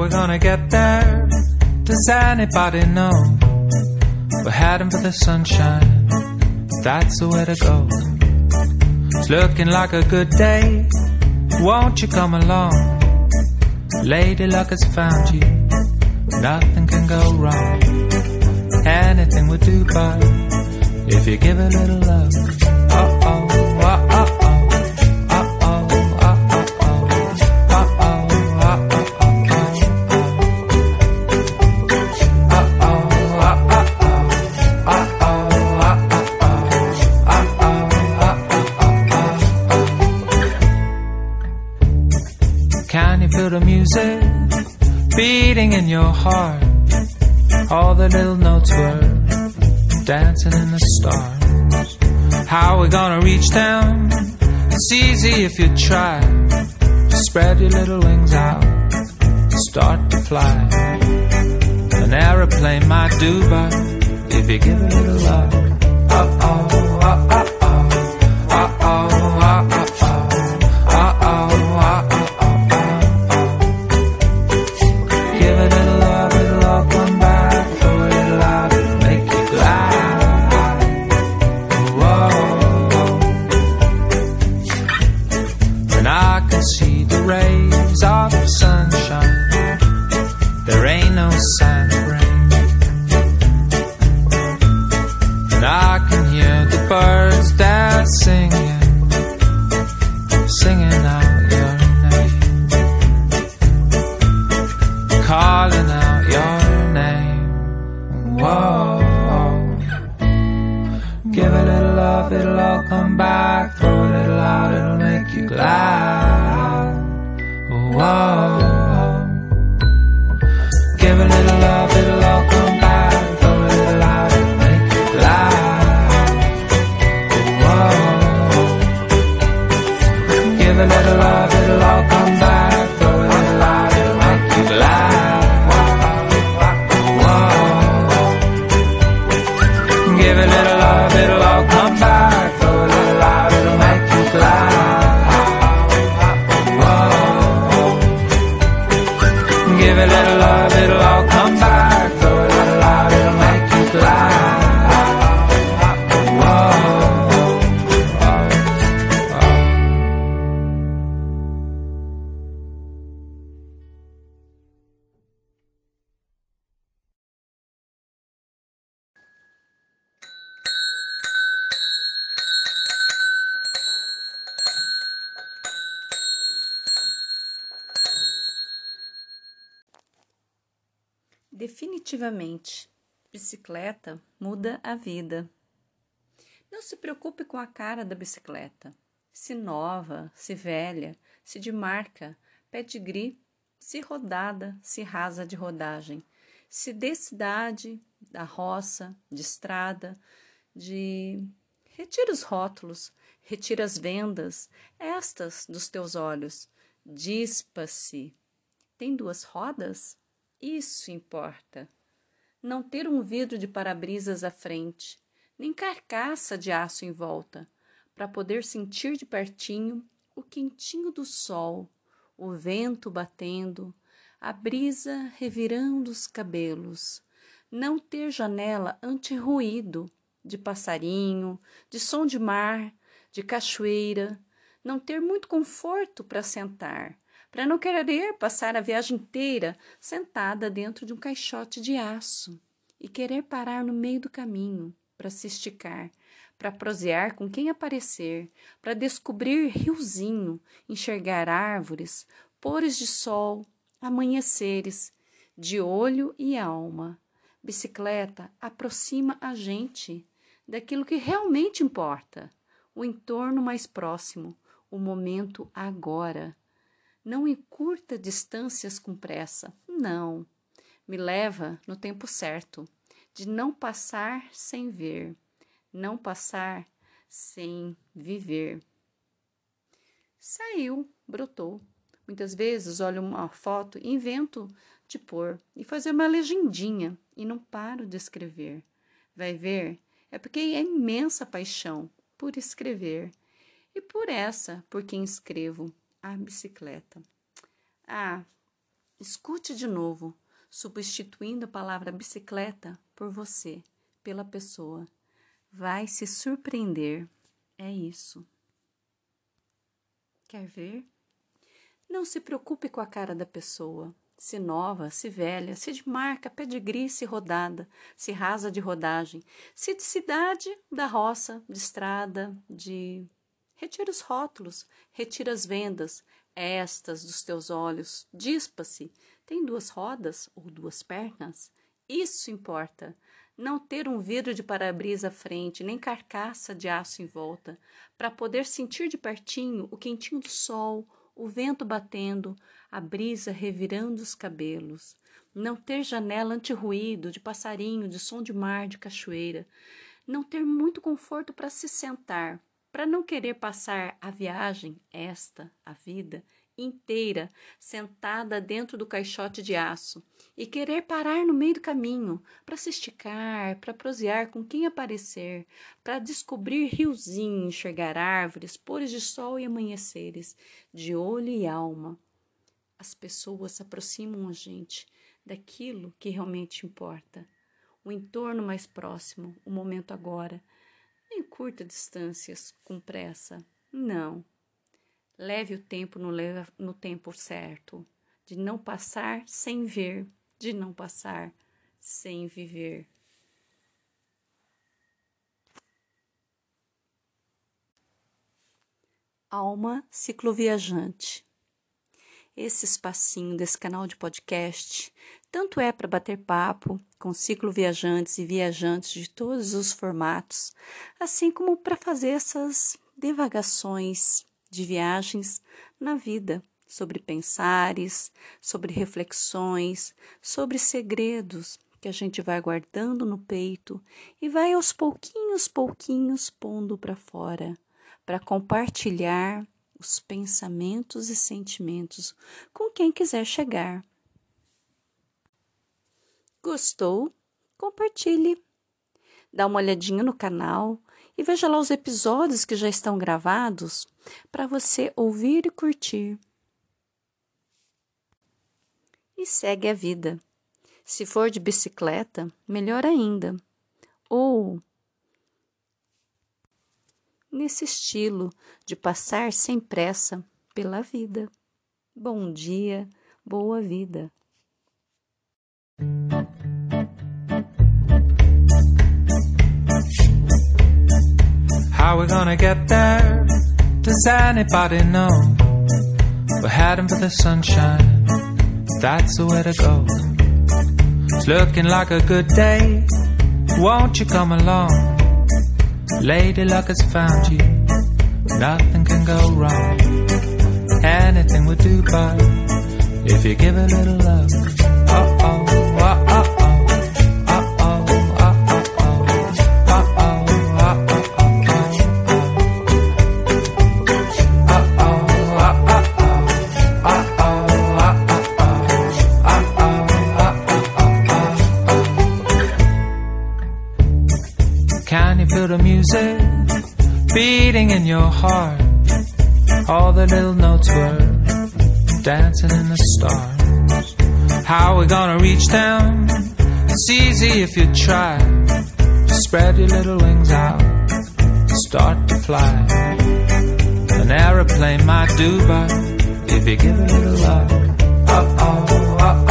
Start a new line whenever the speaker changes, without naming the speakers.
How we gonna get there? Does anybody know? We're heading for the sunshine. That's the way to go. It's looking like a good day. Won't you come along? Lady luck has found you. Nothing can go wrong. Anything would do, but if you give a little love. Beating in your heart? All the little notes were dancing in the stars. How we gonna reach them? It's easy if you try. Spread your little wings out, start to fly. An aeroplane might do, but if you give a little love, uh oh, can see the rays of the sunshine. There ain't no sign of rain. And I can hear the birds that singing, singing out your name calling out giving it a
Definitivamente, bicicleta muda a vida. Não se preocupe com a cara da bicicleta. Se nova, se velha, se de marca, pedigree, se rodada, se rasa de rodagem, se de cidade, da roça, de estrada, de. Retira os rótulos, retira as vendas, estas dos teus olhos. Dispa-se. Tem duas rodas? Isso importa. Não ter um vidro de para-brisas à frente, nem carcaça de aço em volta, para poder sentir de pertinho o quentinho do sol, o vento batendo, a brisa revirando os cabelos. Não ter janela anti-ruído de passarinho, de som de mar, de cachoeira, não ter muito conforto para sentar, para não querer passar a viagem inteira sentada dentro de um caixote de aço e querer parar no meio do caminho para se esticar, para prosear com quem aparecer, para descobrir riozinho, enxergar árvores, pores de sol, amanheceres, de olho e alma. Bicicleta aproxima a gente daquilo que realmente importa, o entorno mais próximo, o momento agora. Não encurta distâncias com pressa, não. Me leva no tempo certo, de não passar sem ver, não passar sem viver. Saiu, brotou. Muitas vezes olho uma foto e invento de pôr e fazer uma legendinha e não paro de escrever. Vai ver, é porque é imensa paixão por escrever e por essa por quem escrevo a bicicleta. Ah, Escute de novo, substituindo a palavra bicicleta por você, pela pessoa. Vai se surpreender. É isso. Quer ver? Não se preocupe com a cara da pessoa. Se nova, se velha, se de marca, pedigree, se rodada, se rasa de rodagem, se de cidade, da roça, de estrada, de. Retira os rótulos, retira as vendas, estas dos teus olhos, dispa-se. Tem duas rodas ou duas pernas? Isso importa. Não ter um vidro de para-brisa à frente, nem carcaça de aço em volta, para poder sentir de pertinho o quentinho do sol, o vento batendo, a brisa revirando os cabelos. Não ter janela anti-ruído, de passarinho, de som de mar, de cachoeira. Não ter muito conforto para se sentar, para não querer passar a viagem, esta, a vida, inteira sentada dentro do caixote de aço e querer parar no meio do caminho para se esticar, para prosear com quem aparecer, para descobrir riozinho, enxergar árvores, pores de sol e amanheceres, de olho e alma. As pessoas aproximam a gente daquilo que realmente importa. O entorno mais próximo, o momento agora. Em curta distâncias, com pressa. Não, Leve o tempo no, no tempo certo, de não passar sem ver, de não passar sem viver. Alma cicloviajante. Esse espacinho desse canal de podcast. Tanto é para bater papo com cicloviajantes e viajantes de todos os formatos, assim como para fazer essas devagações de viagens na vida, sobre pensares, sobre reflexões, sobre segredos que a gente vai guardando no peito e vai aos pouquinhos, pouquinhos pondo para fora, para compartilhar os pensamentos e sentimentos com quem quiser chegar. Gostou? Compartilhe. Dá uma olhadinha no canal, e veja lá os episódios que já estão gravados para você ouvir e curtir. E segue a vida. Se for de bicicleta, melhor ainda. Ou nesse estilo de passar sem pressa pela vida. Bom dia, boa vida.
How we gonna get there? Does anybody know? We're heading for the sunshine. That's the way to go. It's looking like a good day. Won't you come along? Lady luck has found you. Nothing can go wrong. Anything would do, but if you give a little love. In your heart. All the little notes were dancing in the stars. How we gonna reach them? It's easy if you try. Spread your little wings out, start to fly. An aeroplane might do, but if you give a little love, uh oh, uh oh.